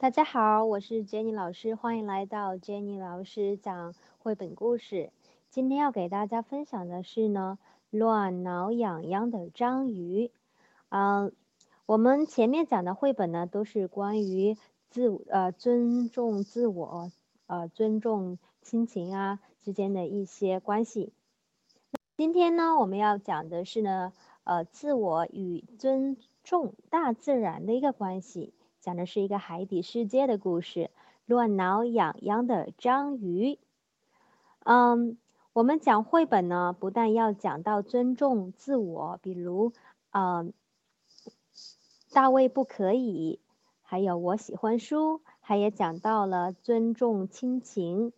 大家好，我是 Jenny 老师，欢迎来到 Jenny 老师讲绘本故事。今天要给大家分享的是呢，乱挠痒痒的章鱼。嗯，我们前面讲的绘本呢，都是关于自呃尊重自我呃尊重亲情啊之间的一些关系。今天呢，我们要讲的是呢，呃，自我与尊重大自然的一个关系。讲的是一个海底世界的故事，乱挠痒痒的章鱼。嗯，我们讲绘本呢，不但要讲到尊重自我，比如，嗯，大卫不可以，还有我喜欢书，还也讲到了尊重亲情，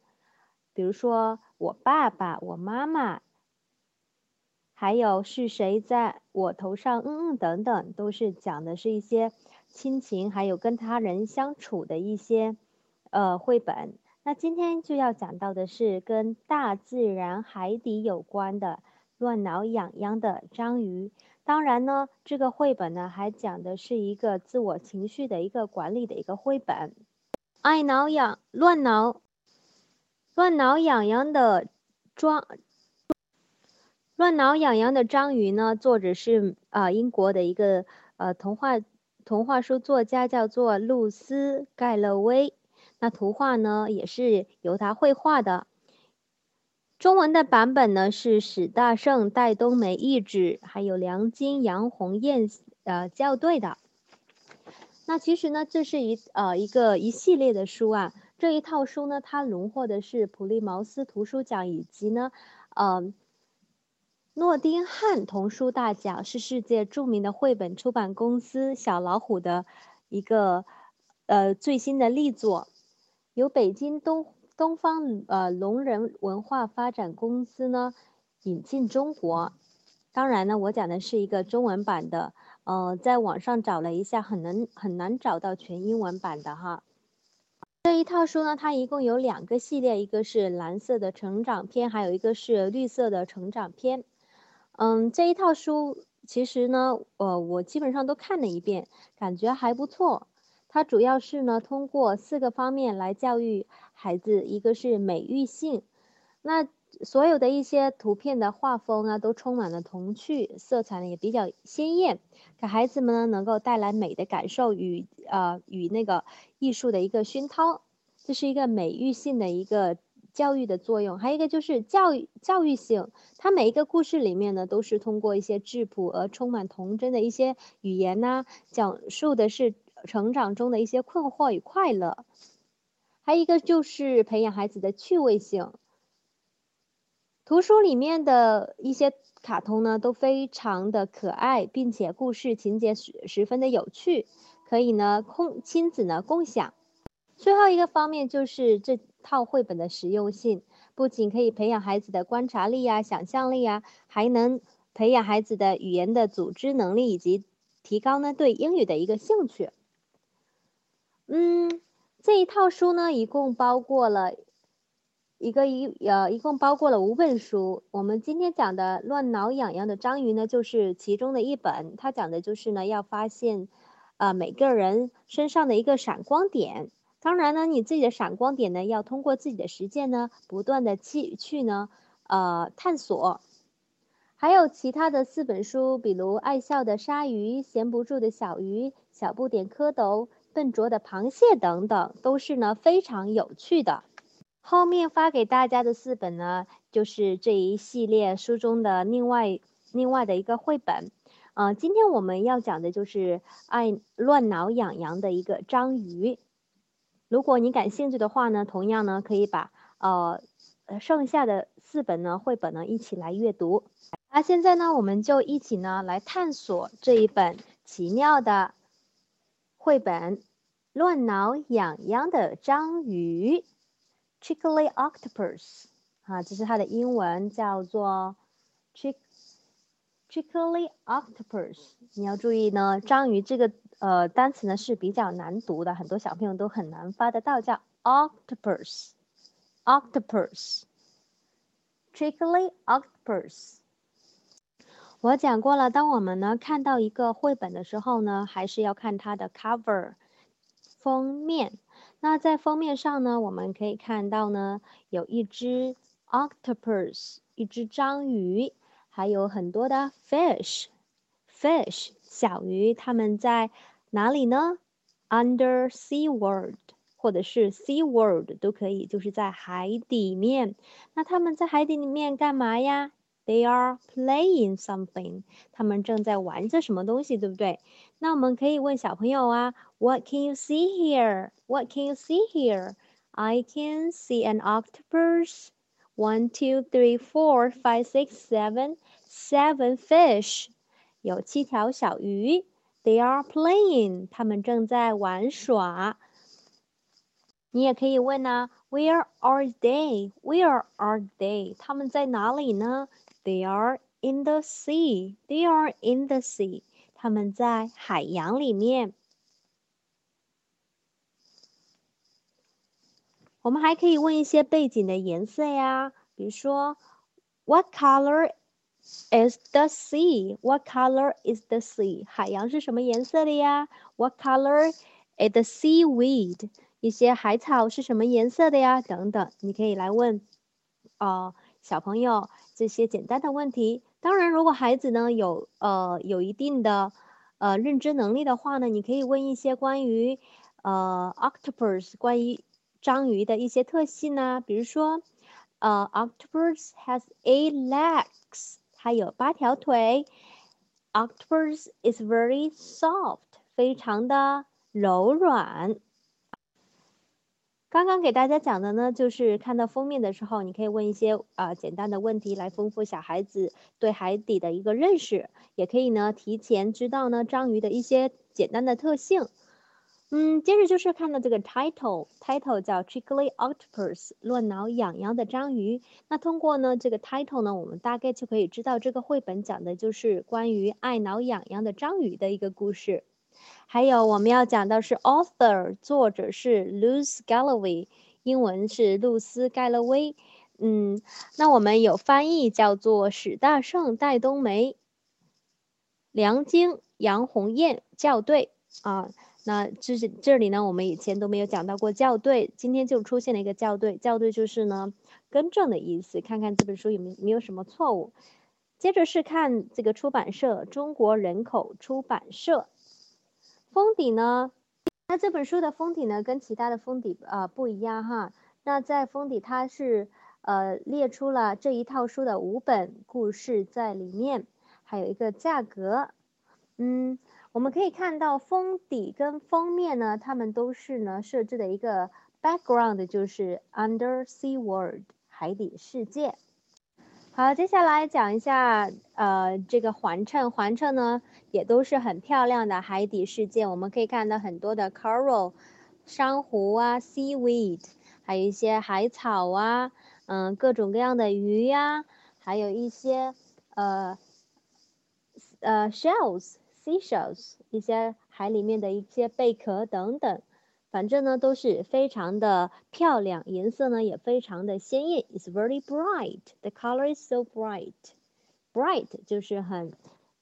比如说我爸爸、我妈妈，还有是谁在我头上，嗯嗯等等，都是讲的是一些。亲情还有跟他人相处的一些，呃，绘本。那今天就要讲到的是跟大自然海底有关的乱挠痒痒的章鱼。当然呢，这个绘本呢还讲的是一个自我情绪的一个管理的一个绘本。爱挠痒乱挠，乱挠痒痒的章，乱挠痒痒的章鱼呢，作者是啊英国的一个呃童话。童话书作家叫做露丝·盖勒威，那图画呢也是由他绘画的。中文的版本呢是史大胜、戴冬梅译制，还有梁金、杨红艳呃校对的。那其实呢，这是一呃一个一系列的书啊。这一套书呢，它荣获的是普利茅斯图书奖以及呢，呃。诺丁汉童书大奖是世界著名的绘本出版公司小老虎的一个呃最新的力作，由北京东东方呃聋人文化发展公司呢引进中国。当然呢，我讲的是一个中文版的，呃，在网上找了一下，很难很难找到全英文版的哈。这一套书呢，它一共有两个系列，一个是蓝色的成长篇，还有一个是绿色的成长篇。嗯，这一套书其实呢，呃，我基本上都看了一遍，感觉还不错。它主要是呢，通过四个方面来教育孩子，一个是美育性，那所有的一些图片的画风啊，都充满了童趣，色彩呢也比较鲜艳，给孩子们呢能够带来美的感受与呃与那个艺术的一个熏陶，这是一个美育性的一个。教育的作用，还有一个就是教育教育性。它每一个故事里面呢，都是通过一些质朴而充满童真的一些语言呐，讲述的是成长中的一些困惑与快乐。还有一个就是培养孩子的趣味性。图书里面的一些卡通呢，都非常的可爱，并且故事情节十十分的有趣，可以呢共亲子呢共享。最后一个方面就是这。套绘本的实用性不仅可以培养孩子的观察力呀、想象力呀，还能培养孩子的语言的组织能力，以及提高呢对英语的一个兴趣。嗯，这一套书呢，一共包括了一个一呃，一共包括了五本书。我们今天讲的《乱挠痒痒的章鱼》呢，就是其中的一本。它讲的就是呢，要发现啊每个人身上的一个闪光点。当然呢，你自己的闪光点呢，要通过自己的实践呢，不断的去去呢，呃，探索。还有其他的四本书，比如《爱笑的鲨鱼》《闲不住的小鱼》《小不点蝌蚪》《笨拙的螃蟹》等等，都是呢非常有趣的。后面发给大家的四本呢，就是这一系列书中的另外另外的一个绘本。嗯，今天我们要讲的就是爱乱挠痒痒的一个章鱼。如果你感兴趣的话呢，同样呢可以把呃剩下的四本呢绘本呢一起来阅读。那现在呢，我们就一起呢来探索这一本奇妙的绘本《乱挠痒痒的章鱼》（Chickly Octopus） 啊，这是它的英文叫做 Chick Chickly Octopus。你要注意呢，章鱼这个。呃，单词呢是比较难读的，很多小朋友都很难发得到，叫 octopus，octopus，trickly octopus。我讲过了，当我们呢看到一个绘本的时候呢，还是要看它的 cover，封面。那在封面上呢，我们可以看到呢，有一只 octopus，一只章鱼，还有很多的 fish，fish 小鱼，它们在哪里呢？Under sea world，或者是 sea world 都可以，就是在海底面。那他们在海底里面干嘛呀？They are playing something，他们正在玩着什么东西，对不对？那我们可以问小朋友啊，What can you see here? What can you see here? I can see an octopus. One, two, three, four, five, six, seven, seven fish. 有七条小鱼。They are playing，他们正在玩耍。你也可以问呢，Where are they? Where are they? 他们在哪里呢？They are in the sea. They are in the sea. 他们在海洋里面。我们还可以问一些背景的颜色呀，比如说，What color is the sea? What color is the sea? 海洋是什么颜色的呀？What color is the seaweed? 一些海草是什么颜色的呀？等等，你可以来问，呃，小朋友。这些简单的问题，当然，如果孩子呢有呃有一定的呃认知能力的话呢，你可以问一些关于呃 octopus 关于章鱼的一些特性呢，比如说呃 octopus has eight legs，它有八条腿，octopus is very soft，非常的柔软。刚刚给大家讲的呢，就是看到封面的时候，你可以问一些啊简单的问题来丰富小孩子对海底的一个认识，也可以呢提前知道呢章鱼的一些简单的特性。嗯，接着就是看到这个 title，title 叫 Trickly Octopus，乱挠痒痒的章鱼。那通过呢这个 title 呢，我们大概就可以知道这个绘本讲的就是关于爱挠痒痒的章鱼的一个故事。还有我们要讲到是 author，作者是 Luce Galloway，英文是露丝·盖勒威。嗯，那我们有翻译叫做史大胜、戴冬梅、梁晶、杨红艳校对啊。那这是这里呢，我们以前都没有讲到过校对，今天就出现了一个校对，校对就是呢更正的意思，看看这本书有没有没有什么错误。接着是看这个出版社，中国人口出版社。封底呢？那这本书的封底呢，跟其他的封底啊不一样哈。那在封底，它是呃列出了这一套书的五本故事在里面，还有一个价格。嗯，我们可以看到封底跟封面呢，它们都是呢设置的一个 background，就是 Under Sea World 海底世界。好，接下来讲一下，呃，这个环衬，环衬呢也都是很漂亮的海底世界。我们可以看到很多的 coral，珊瑚啊，seaweed，还有一些海草啊，嗯，各种各样的鱼呀，还有一些呃呃 shells seashells 一些海里面的一些贝壳等等。反正呢都是非常的漂亮，颜色呢也非常的鲜艳。It's very bright. The color is so bright. Bright 就是很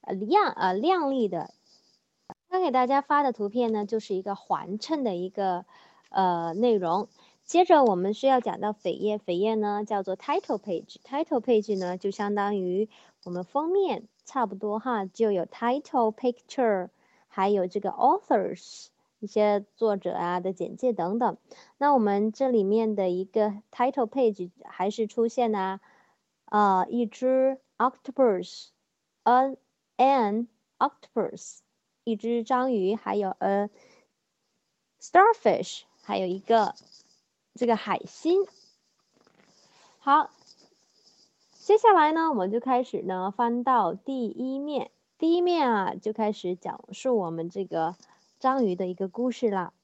亮呃亮丽的。刚给大家发的图片呢，就是一个环衬的一个呃内容。接着我们需要讲到扉页，扉页呢叫做 title page。title page 呢就相当于我们封面差不多哈，就有 title picture，还有这个 authors。一些作者啊的简介等等，那我们这里面的一个 title page 还是出现了，呃，一只 octopus，an an octopus，一只章鱼，还有 a starfish，还有一个这个海星。好，接下来呢，我们就开始呢翻到第一面，第一面啊就开始讲述我们这个。章鱼的一个故事啦，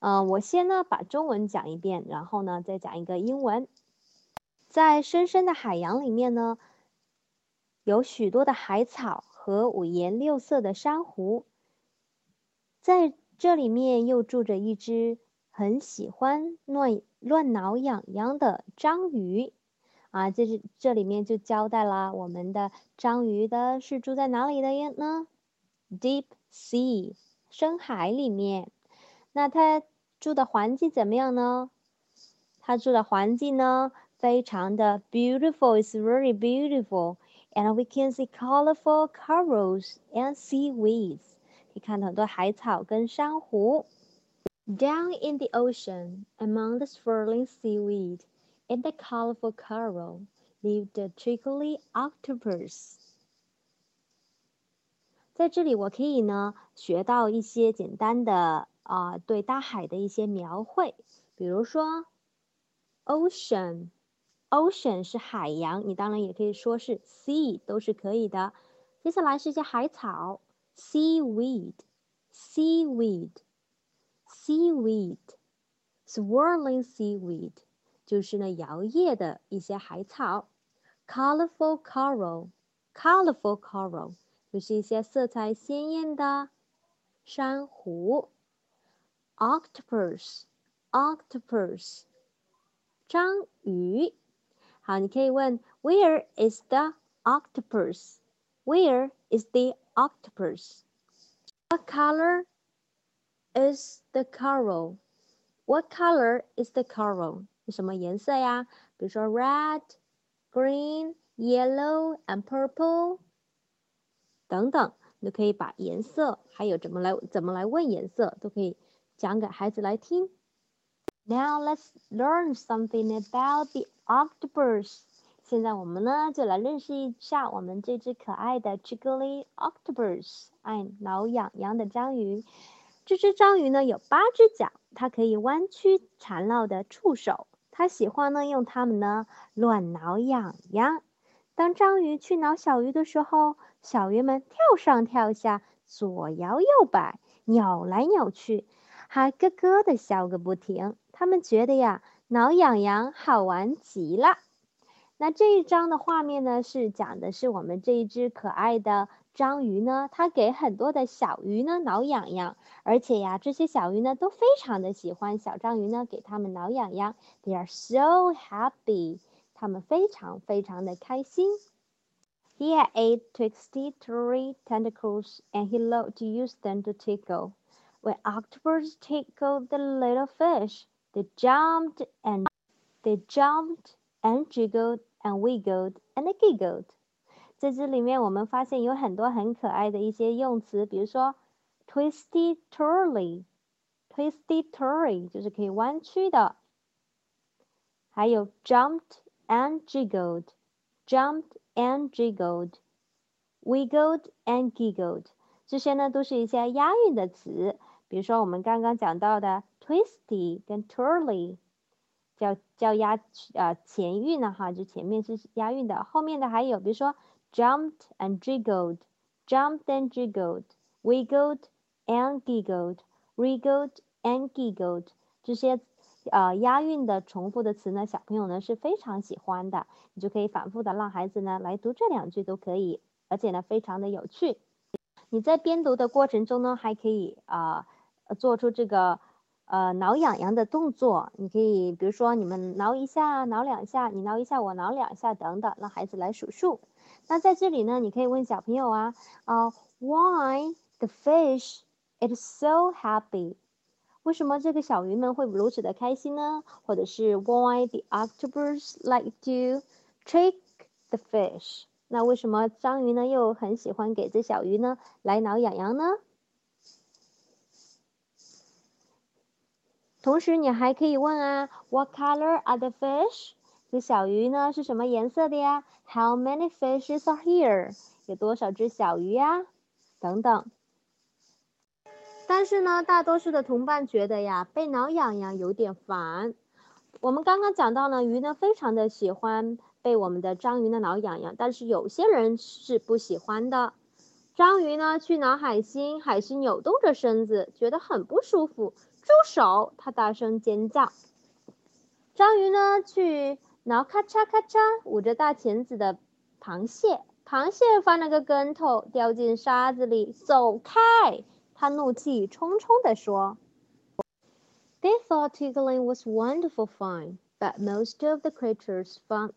嗯，我先呢把中文讲一遍，然后呢再讲一个英文。在深深的海洋里面呢，有许多的海草和五颜六色的珊瑚，在这里面又住着一只很喜欢乱乱挠痒痒的章鱼，啊，这是这里面就交代了我们的章鱼的是住在哪里的呢？Deep sea。深海里面，那它住的环境怎么样呢？它住的环境呢，非常的 beautiful. It's very beautiful, and we can see colorful corals and seaweeds. 可以看到很多海草跟珊瑚。Down in the ocean, among the swirling seaweed and the colorful coral, lived the trickly octopus. 在这里，我可以呢学到一些简单的啊、呃、对大海的一些描绘，比如说 ocean，ocean 是海洋，你当然也可以说是 sea，都是可以的。接下来是一些海草，seaweed，seaweed，seaweed，swirling seaweed， 就是呢摇曳的一些海草，colorful coral，colorful coral。就是一些色彩鲜艳的珊瑚，octopus，octopus，章鱼。好，你可以问 Where is the octopus？Where is the octopus？What color is the coral？What color is the coral？是什么颜色呀？比如说 red、green、yellow and purple。等等，你可以把颜色，还有怎么来怎么来问颜色，都可以讲给孩子来听。Now let's learn something about the octopus。现在我们呢就来认识一下我们这只可爱的 Jiggly octopus，爱挠痒痒的章鱼。 这只章鱼呢有八只脚，它可以弯曲缠绕的触手，它喜欢呢用它们呢乱挠痒痒。当章鱼去挠小鱼的时候，小鱼们跳上跳下，左摇右摆，扭来扭去，还咯咯的笑个不停。他们觉得呀，挠痒痒好玩极了。那这一张的画面呢，是讲的是我们这一只可爱的章鱼呢，它给很多的小鱼呢挠痒痒，而且呀，这些小鱼呢都非常的喜欢小章鱼呢给它们挠痒痒。They are so happy，它们非常非常的开心。He had eight twisty, turry tentacles, and he loved to use them to tickle. When octopus tickled the little fish, they jumped and they jumped and jiggled and wiggled and giggled. 在这里面，我们发现有很多很可爱的一些用词，比如说 twisty turly，twisty turly 就是可以弯曲的，还有 jumped and jiggled，jumped and jiggled, wiggled and giggled，这些呢都是一些押韵的词。比如说我们刚刚讲到的 twisty 跟 turly， 叫叫押呃前韵呢哈，就前面是押韵的，后面的还有比如说 jumped and jiggled, jumped and jiggled, wiggled and giggled，wiggled and giggled 这些。呃，押韵的重复的词呢，小朋友呢是非常喜欢的，你就可以反复的让孩子呢来读这两句都可以，而且呢非常的有趣。你在边读的过程中呢，还可以啊做出这个呃挠痒痒的动作，你可以比如说你们挠一下，挠两下，你挠一下，我挠两下等等，让孩子来数数。那在这里呢，你可以问小朋友啊啊，Why the fish is so happy？为什么这个小鱼们会如此的开心呢？或者是 Why the octopus like to trick the fish？那为什么章鱼呢又很喜欢给这小鱼呢来挠痒痒呢？同时你还可以问啊，What color are the fish？这小鱼呢是什么颜色的呀？How many fishes are here？有多少只小鱼呀？等等。但是呢，大多数的同伴觉得呀，被挠痒痒有点烦。我们刚刚讲到呢，鱼呢非常的喜欢被我们的章鱼呢挠痒痒，但是有些人是不喜欢的。章鱼呢去挠海星，海星扭动着身子，觉得很不舒服。住手！他大声尖叫。章鱼呢去挠咔嚓咔嚓捂着大钳子的螃蟹，螃蟹翻了个跟头，掉进沙子里。走开！他怒气冲冲地说：“They thought tickling was wonderful fun, but most of the creatures found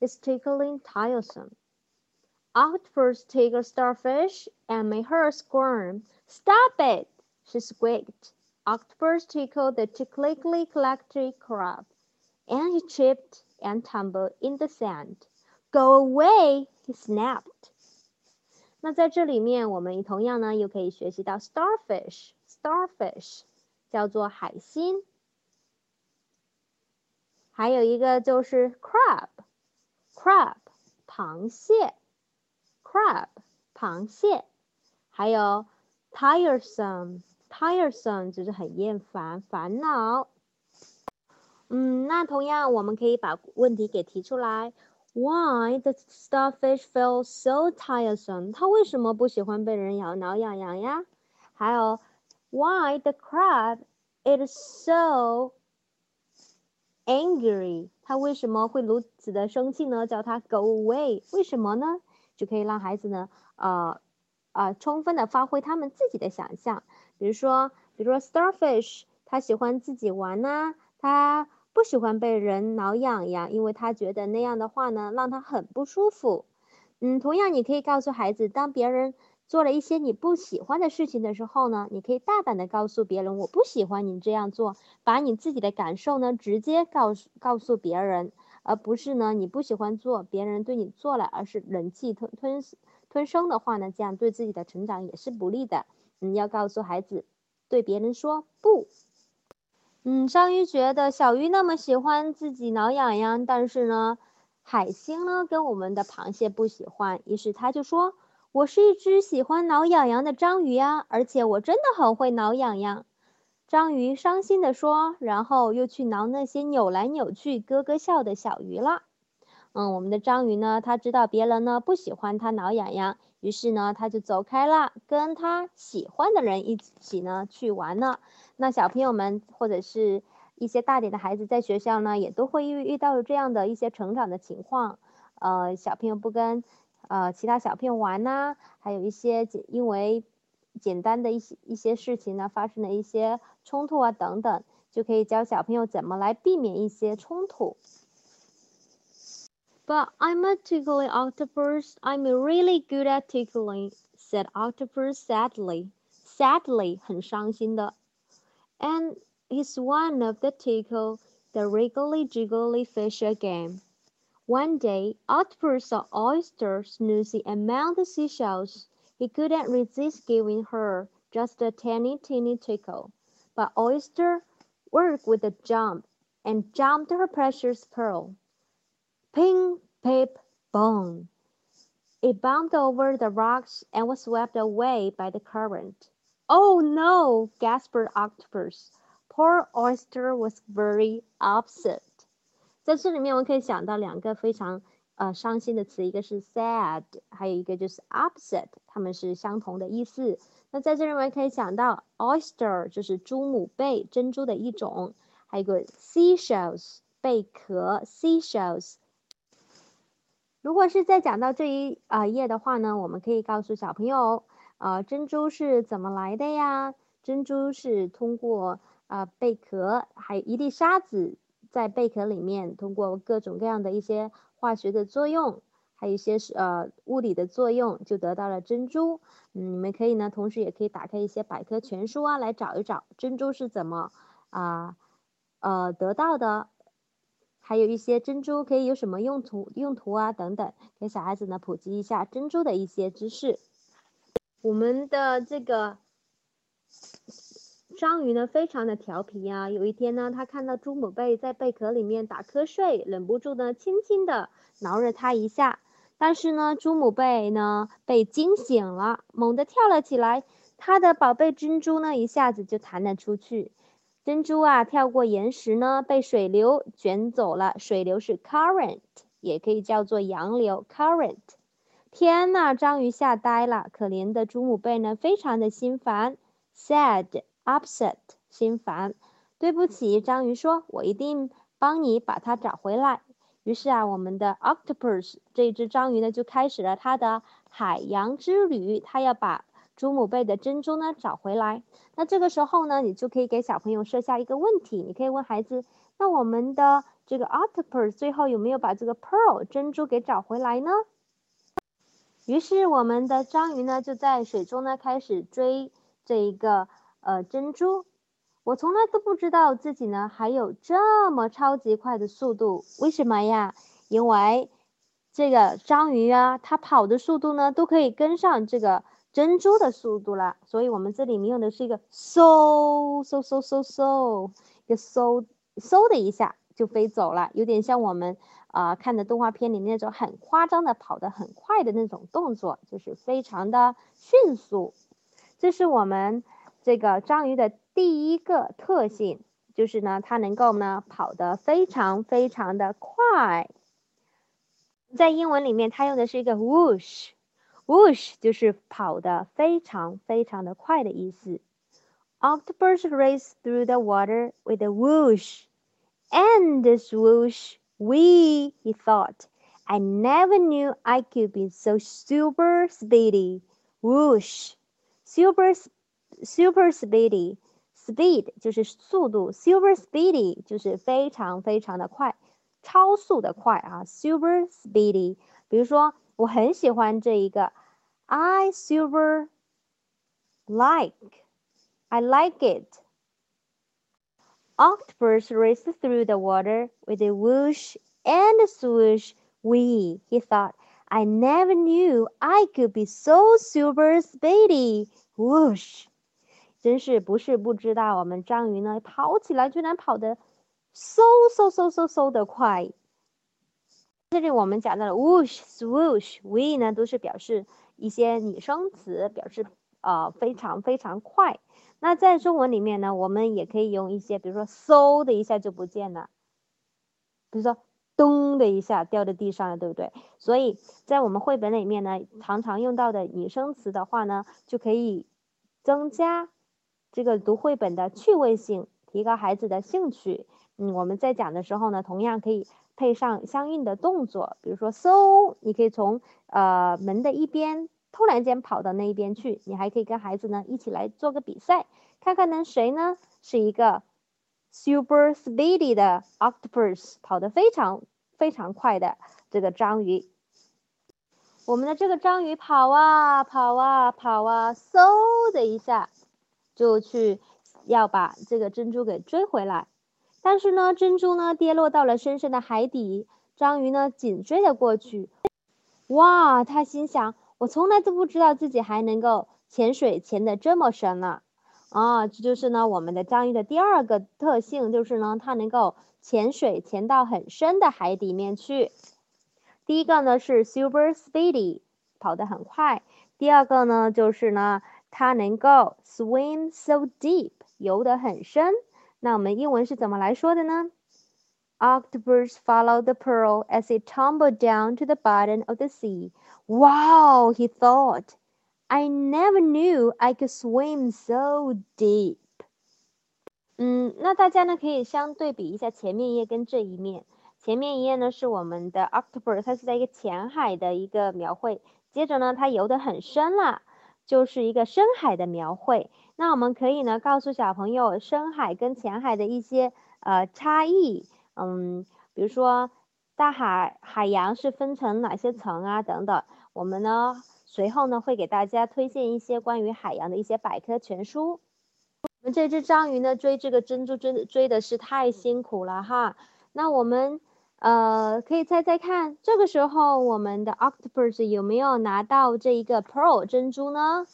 its tickling tiresome. Out first tickle starfish and made her squirm. Stop it!" she squeaked. octopus tickled the tickly clacky crab, and he tripped and tumbled in the sand. Go away! he snapped. 那在这里面，我们同样呢又可以学习到 starfish，starfish 叫做海星，还有一个就是 crab，crab 螃蟹，crab 螃蟹，还有 Tiresome 就是很厌烦、烦恼。嗯，那同样我们可以把问题给提出来。Why the starfish feel so tiresome？它为什么不喜欢被人咬挠痒痒呀？还有，Why the crab is so angry？它为什么会如此的生气呢？叫它 go away，为什么呢？就可以让孩子呢，呃，呃，充分的发挥他们自己的想象。比如说，比如说 starfish，它喜欢自己玩呐，它。不喜欢被人挠痒痒，因为他觉得那样的话呢，让他很不舒服。嗯，同样你可以告诉孩子，当别人做了一些你不喜欢的事情的时候呢，你可以大胆的告诉别人，我不喜欢你这样做，把你自己的感受呢直接告诉告诉别人，而不是呢你不喜欢做，别人对你做了，而是忍气吞吞吞声的话呢，这样对自己的成长也是不利的。你要告诉孩子，对别人说不。嗯，章鱼觉得小鱼那么喜欢自己挠痒痒，但是呢，海星呢跟我们的螃蟹不喜欢，于是他就说：“我是一只喜欢挠痒痒的章鱼呀，而且我真的很会挠痒痒。”章鱼伤心地说，然后又去挠那些扭来扭去、咯咯笑的小鱼了。嗯，我们的章鱼呢，他知道别人呢不喜欢他挠痒痒，于是呢他就走开了，跟他喜欢的人一起呢去玩了。那小朋友们或者是一些大点的孩子在学校呢，也都会遇遇到这样的一些成长的情况，呃，小朋友不跟呃其他小朋友玩呐，还有一些简因为简单的一些一些事情呢，发生了一些冲突啊等等，就可以教小朋友怎么来避免一些冲突。But I'm a tickling octopus. I'm really good at tickling," said octopus sadly. Sadly，很伤心的。and is one of the tickle the wriggly jiggly fish again. One day, Octopus saw Oyster snoozing among the seashells. He couldn't resist giving her just a teeny teeny tickle. But Oyster worked with a jump and jumped her precious pearl. Ping, pip, bong. It bumped over the rocks and was swept away by the current. Oh no! gasped Octopus. Poor Oyster was very upset. 在这里面，我们可以想到两个非常呃伤心的词，一个是 sad，还有一个就是 upset，它们是相同的意思。那在这里面可以想到 oyster 就是猪母贝，珍珠的一种，还有一个 seashells 贝壳 seashells。 如果是在讲到这一啊页的话呢，我们可以告诉小朋友。啊，珍珠是怎么来的呀？珍珠是通过啊贝壳，还有一粒沙子在贝壳里面，通过各种各样的一些化学的作用，还有一些是呃物理的作用，就得到了珍珠。嗯，你们可以呢，同时也可以打开一些百科全书啊，来找一找珍珠是怎么啊呃得到的，还有一些珍珠可以有什么用途用途啊等等，给小孩子呢普及一下珍珠的一些知识。我们的这个章鱼呢，非常的调皮啊。有一天呢，他看到朱母贝在贝壳里面打瞌睡，忍不住呢，轻轻的挠了它一下。但是呢，朱母贝呢被惊醒了，猛地跳了起来，它的宝贝珍珠呢一下子就弹了出去。珍珠啊，跳过岩石呢，被水流卷走了。水流是 current，也可以叫做洋流 current。天呐，章鱼吓呆了。可怜的祖母贝呢，非常的心烦，sad upset，心烦。对不起，章鱼说：“我一定帮你把它找回来。”于是啊，我们的 octopus 这只章鱼呢，就开始了它的海洋之旅。它要把祖母贝的珍珠呢找回来。那这个时候呢，你就可以给小朋友设下一个问题，你可以问孩子：“那我们的这个 octopus 最后有没有把这个 pearl 珍珠给找回来呢？”于是我们的章鱼呢，就在水中呢开始追这一个呃珍珠。我从来都不知道自己呢还有这么超级快的速度，为什么呀？因为这个章鱼啊，它跑的速度呢都可以跟上这个珍珠的速度了，所以我们这里面用的是一个嗖嗖嗖嗖嗖，一个嗖嗖的一下就飞走了，有点像我们啊看的动画片里面那种很夸张的跑得很快的那种动作，就是非常的迅速。这是我们这个章鱼的。第一个特性就是呢，它能够呢跑得非常非常的快。在英文里面，它用的是一个 whoosh whoosh，whoosh 就是跑得非常非常的快的意思。Octopus race through the water with a whoosh, and this whoosh, we he thought, I never knew I could be so super speedy. Whoosh, super super speedy. Speed 就是速度，super speedy 就是非常非常的快，超速的快啊，super speedy。比如说，我很喜欢这一个 ，I super like，I like it。Octopus raced through the water with a whoosh and a swoosh. We, he thought, I never knew I could be so super speedy. Whoosh. 真是不是不知道，我们章鱼呢跑起来居然跑得嗖嗖嗖嗖嗖的快。这里我们讲到了 whoosh、swoosh、we 呢，都是表示 一些拟声词，表示呃非常非常快。那在中文里面呢，我们也可以用一些，比如说嗖的一下就不见了，比如说咚的一下掉在地上了，对不对？所以在我们绘本里面呢，常常用到的拟声词的话呢，就可以增加。这个读绘本的趣味性，提高孩子的兴趣。嗯，我们在讲的时候呢，同样可以配上相应的动作，比如说嗖，你可以从呃门的一边突然间跑到那一边去。你还可以跟孩子呢一起来做个比赛，看看能谁呢是一个 super speedy 的 octopus，跑得非常非常快的这个章鱼。我们的这个章鱼跑啊跑啊跑啊，嗖的一下。就去要把这个珍珠给追回来，但是呢，珍珠呢跌落到了深深的海底，章鱼呢紧追了过去。哇，他心想，我从来都不知道自己还能够潜水潜得这么深呢。啊，这就是呢我们的章鱼的第二个特性，就是呢它能够潜水潜到很深的海底面去。第一个呢是 super speedy，跑得很快。第二个呢就是呢。它能够 swim so deep，游得很深。那我们英文是怎么来说的呢？Octopus followed the pearl as it tumbled down to the bottom of the sea. Wow, he thought. I never knew I could swim so deep. 嗯，那大家呢可以相对比一下前面一页跟这一面。前面一页呢是我们的 octopus，它是在一个浅海的一个描绘。接着呢，它游得很深了。就是一个深海的描绘。 那我们可以呢告诉小朋友深海跟浅海的一些呃差异，嗯，比如说大海海洋是分成哪些层啊等等。我们呢随后呢会给大家推荐一些关于海洋的一些百科全书。我们这只章鱼呢追这个珍珠追追的是太辛苦了哈。那我们。呃，可以猜猜看，这个时候我们的 octopus 有没有拿到这一个 pearl 珍珠呢？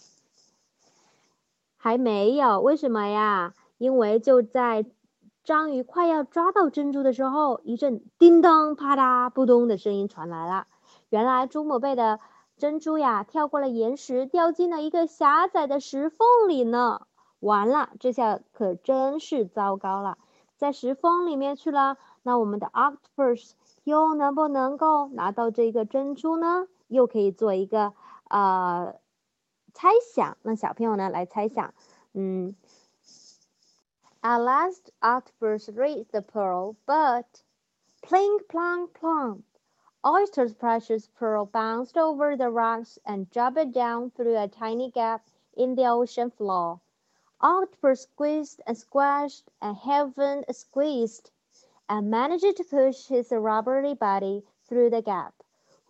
还没有，为什么呀？因为就在章鱼快要抓到珍珠的时候，一阵叮当、啪嗒、扑通的声音传来了。原来朱母贝的珍珠呀，跳过了岩石，掉进了一个狭窄的石缝里呢。完了，这下可真是糟糕了，在石缝里面去了。那我们的 octopus 又能不能够拿到这个珍珠呢？又可以做一个呃猜想。那小朋友呢来猜想，嗯，At last, octopus reached the pearl, but plink, plonk, plonk. Oyster's precious pearl bounced over the rocks and dropped down through a tiny gap in the ocean floor. Octopus squeezed and squashed and heaven squeezed and managed to push his rubbery body through the gap.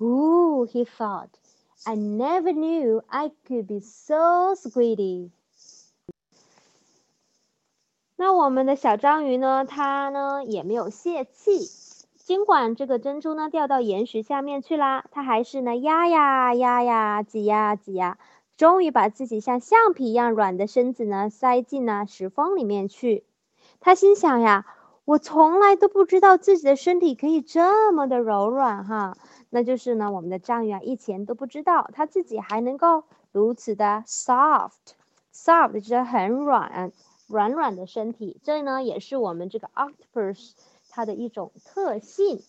Ooh, he thought, I never knew I could be so squiddy. 那我们的小章鱼呢？它呢也没有泄气，尽管这个珍珠呢掉到岩石下面去啦，它还是呢压呀压呀挤呀挤呀，终于把自己像橡皮一样软的身子呢塞进了石缝里面去。它心想呀，我从来都不知道自己的身体可以这么的柔软哈。那就是呢，我们的章鱼啊，以前都不知道它自己还能够如此的 soft，soft 就是很软，软软的身体。这呢，也是我们这个 octopus 它的一种特性。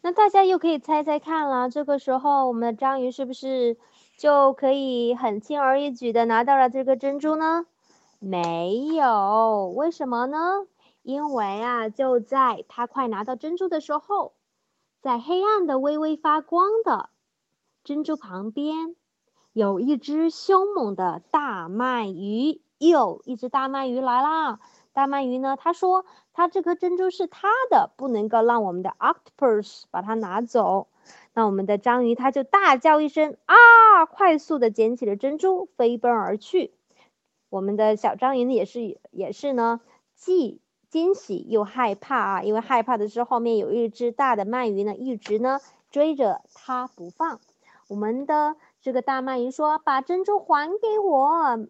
那大家又可以猜猜看了，这个时候我们的章鱼是不是就可以很轻而易举的拿到了这个珍珠呢？没有，为什么呢？因为啊，就在他快拿到珍珠的时候，在黑暗的微微发光的珍珠旁边，有一只凶猛的大鳗鱼。又，一只大鳗鱼来啦！大鳗鱼呢，他说他这颗珍珠是他的，不能够让我们的 octopus 把它拿走。那我们的章鱼他就大叫一声啊，快速的捡起了珍珠，飞奔而去。我们的小章鱼呢，也是也是呢，既惊喜又害怕啊，因为害怕的是后面有一只大的鳗鱼呢，一直呢追着它不放。我们的这个大鳗鱼说：“把珍珠还给我。”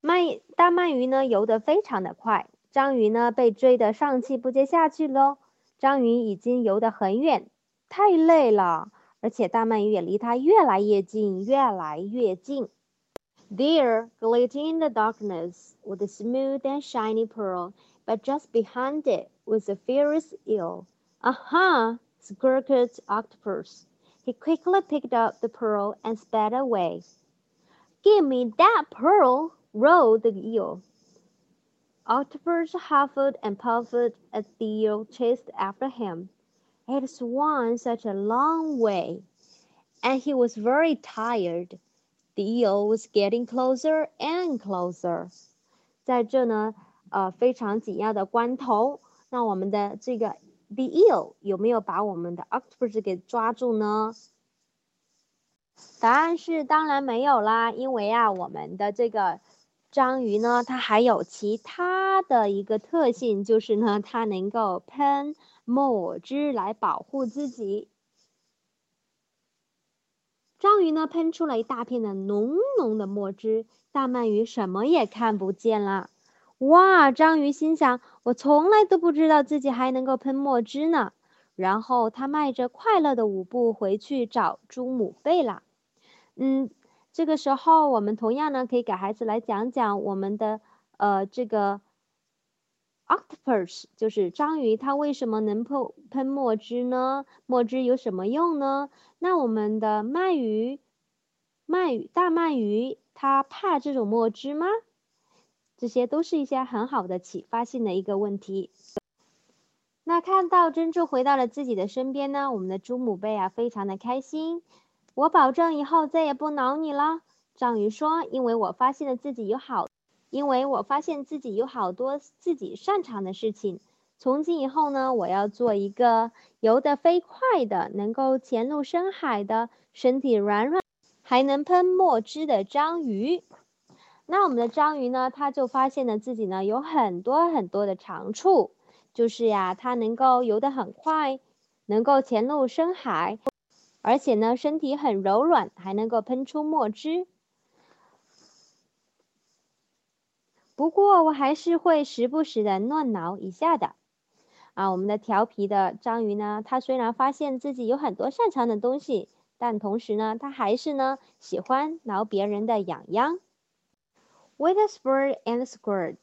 鳗大鳗鱼呢游得非常的快，章鱼呢被追得上气不接下气喽。章鱼已经游得很远，太累了，而且大鳗鱼也离它越来越近，越来越近。There, glittering in the darkness, was a smooth and shiny pearl, but just behind it was a fierce eel. Aha! squawked Octopus. He quickly picked up the pearl and sped away. Give me that pearl! roared the eel. Octopus huffed and puffed as the eel chased after him. It swam such a long way, and he was very tired. The eel was getting closer and closer。在这呢，呃，非常紧要的关头，那我们的这个 the eel 有没有把我们的 octopus 给抓住呢？答案是当然没有啦，因为啊，我们的这个章鱼呢，它还有其他的一个特性，就是呢，它能够喷墨汁来保护自己。章鱼呢，喷出了一大片的浓浓的墨汁，大鳗鱼什么也看不见了。哇！章鱼心想：我从来都不知道自己还能够喷墨汁呢。然后他迈着快乐的舞步回去找猪母贝了。嗯，这个时候我们同样呢，可以给孩子来讲讲我们的呃这个。Octopus 就是章鱼，它为什么能喷喷墨汁呢？墨汁有什么用呢？那我们的鳗鱼，鳗鱼大鳗鱼，它怕这种墨汁吗？这些都是一些很好的启发性的一个问题。那看到珍珠回到了自己的身边呢，我们的猪母贝啊，非常的开心。我保证以后再也不挠你了，章鱼说，因为我发现了自己有好。因为我发现自己有好多自己擅长的事情，从今以后呢，我要做一个游得飞快的、能够潜入深海的、身体软软、还能喷墨汁的章鱼。那我们的章鱼呢，它就发现了自己呢有很多很多的长处，就是呀，它能够游得很快，能够潜入深海，而且呢，身体很柔软，还能够喷出墨汁。不过我还是会时不时的乱挠一下的，啊，我们的调皮的章鱼呢，它虽然发现自己有很多擅长的东西，但同时呢，它还是呢喜欢挠别人的痒痒。With a spurt and a squirt,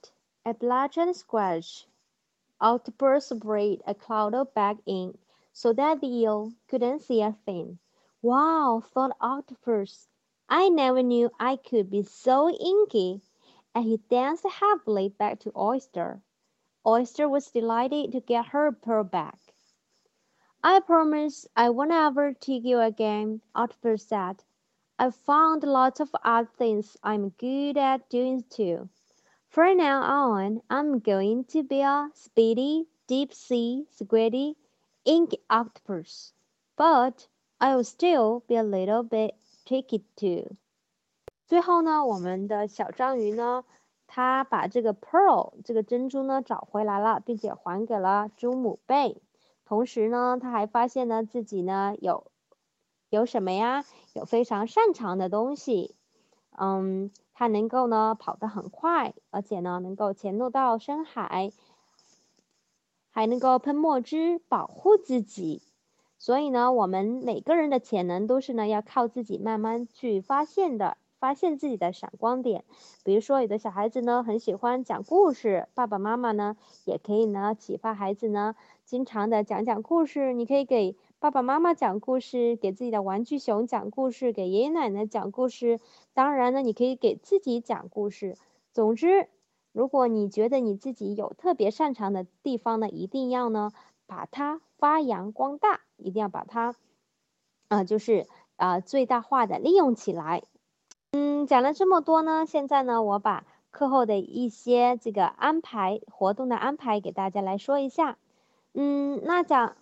a splash and a squash, Octopus sprayed a cloud of black ink so that the eel couldn't see a thing. Wow, thought Octopus, I never knew I could be so inky and he danced happily back to Oyster. Oyster was delighted to get her pearl back. I promise I won't ever take you again, Octopus said. I've found lots of other things I'm good at doing too. From now on, I'm going to be a speedy, deep sea, squiddy, ink octopus. But I will still be a little bit tricky too. 最后呢，我们的小章鱼呢，它把这个 pearl 这个珍珠呢找回来了，并且还给了猪母贝。同时呢，它还发现呢自己呢有有什么呀？有非常擅长的东西。嗯，它能够呢跑得很快，而且呢能够潜入到深海，还能够喷墨汁保护自己。所以呢，我们每个人的潜能都是呢要靠自己慢慢去发现的。发现自己的闪光点，比如说有的小孩子呢很喜欢讲故事，爸爸妈妈呢也可以呢启发孩子呢经常的讲讲故事。你可以给爸爸妈妈讲故事，给自己的玩具熊讲故事，给爷爷奶奶讲故事。当然呢，你可以给自己讲故事。总之，如果你觉得你自己有特别擅长的地方呢，一定要呢把它发扬光大，一定要把它，啊，就是啊最大化的利用起来。嗯，讲了这么多呢，现在呢，我把课后的一些这个安排活动的安排给大家来说一下。嗯，那讲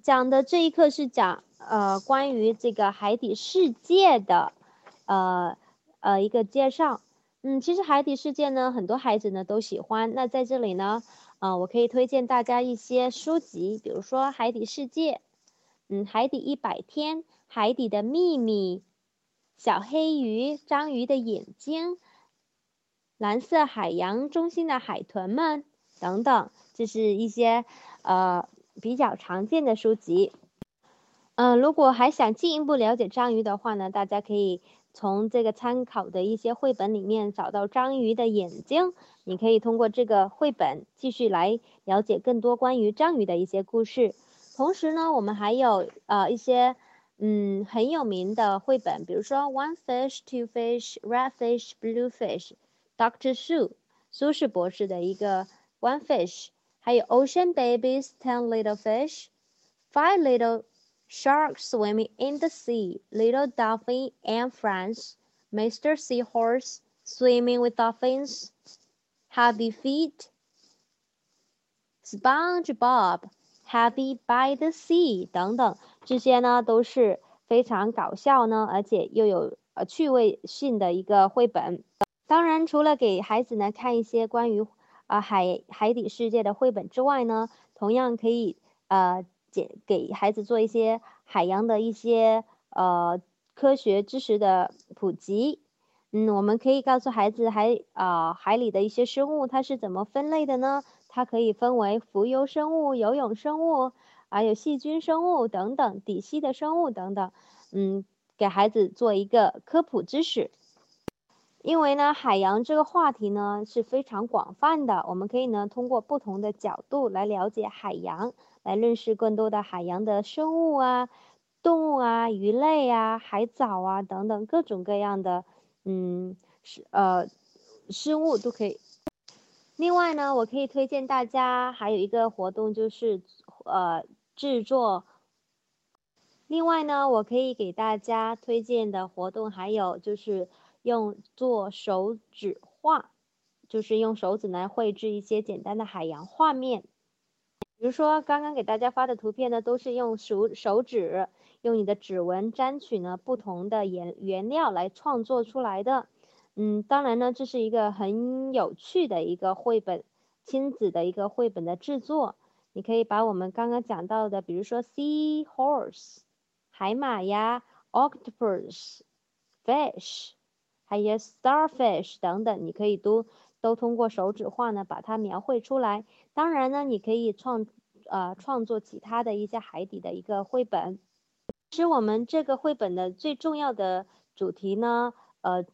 讲的这一课是讲呃关于这个海底世界的呃呃一个介绍。嗯，其实海底世界呢，很多孩子呢都喜欢。那在这里呢，呃，我可以推荐大家一些书籍，比如说《海底世界》，嗯，《海底一百天》，《海底的秘密》。小黑鱼、章鱼的眼睛、蓝色海洋中心的海豚们等等，这是一些呃比较常见的书籍。嗯，如果还想进一步了解章鱼的话呢，大家可以从这个参考的一些绘本里面找到章鱼的眼睛，你可以通过这个绘本继续来了解更多关于章鱼的一些故事。同时呢，我们还有呃一些。嗯，很有名的绘本，比如说《One Fish, Two Fish, Red Fish, Blue Fish》，Doctor Sue，苏轼博士的一个《One Fish》，还有《Ocean Babies, Ten Little Fish, Five Little Sharks Swimming in the Sea, Little Dolphin and Friends, Mr. Seahorse Swimming with Dolphins, Happy Feet, SpongeBob。Happy by the Sea 等等， 这些呢都是非常搞笑呢，而且又有呃趣味性的一个绘本。当然，除了给孩子呢看一些关于啊海海底世界的绘本之外呢，同样可以呃给给孩子做一些海洋的一些呃科学知识的普及。嗯，我们可以告诉孩子海啊海里的一些生物它是怎么分类的呢？它可以分为浮游生物、游泳生物，还有细菌生物等等，底栖的生物等等。嗯，给孩子做一个科普知识。因为呢，海洋这个话题呢是非常广泛的，我们可以呢通过不同的角度来了解海洋，来认识更多的海洋的生物啊、动物啊、鱼类啊、海藻啊等等各种各样的嗯是呃生物都可以。另外呢，我可以推荐大家还有一个活动，就是呃制作。另外呢，我可以给大家推荐的活动还有就是用做手指画，就是用手指来绘制一些简单的海洋画面。比如说刚刚给大家发的图片呢，都是用手手指用你的指纹沾取呢不同的颜原料来创作出来的。嗯，当然呢，这是一个很有趣的一个绘本，亲子的一个绘本的制作。你可以把我们刚刚讲到的，比如说 sea horse 海马呀，octopus fish，还有 starfish 等等，你可以都都通过手指画呢把它描绘出来。当然呢，你可以创呃创作其他的一些海底的一个绘本。其实我们这个绘本的最重要的主题呢，呃。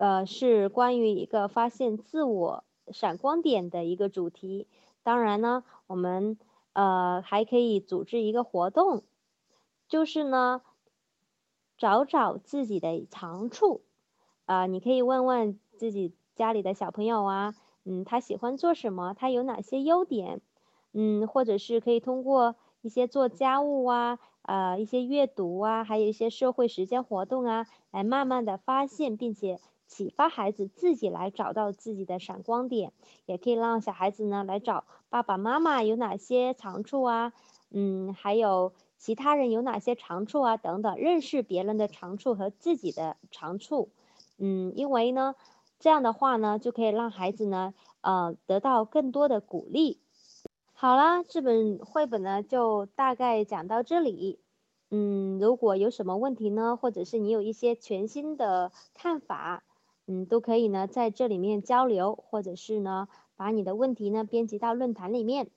呃，是关于一个发现自我闪光点的一个主题。当然呢，我们呃还可以组织一个活动，就是呢找找自己的长处。啊，你可以问问自己家里的小朋友啊，嗯，他喜欢做什么？他有哪些优点？嗯，或者是可以通过一些做家务啊，呃，一些阅读啊，还有一些社会实践活动啊，来慢慢的发现并且。启发孩子自己来找到自己的闪光点，也可以让小孩子呢来找爸爸妈妈有哪些长处啊，嗯，还有其他人有哪些长处啊等等，认识别人的长处和自己的长处，嗯，因为呢，这样的话呢，就可以让孩子呢，呃，得到更多的鼓励。好啦，这本绘本呢，就大概讲到这里。嗯，如果有什么问题呢，或者是你有一些全新的看法，嗯，都可以呢在这里面交流，或者是呢把你的问题呢编辑到论坛里面。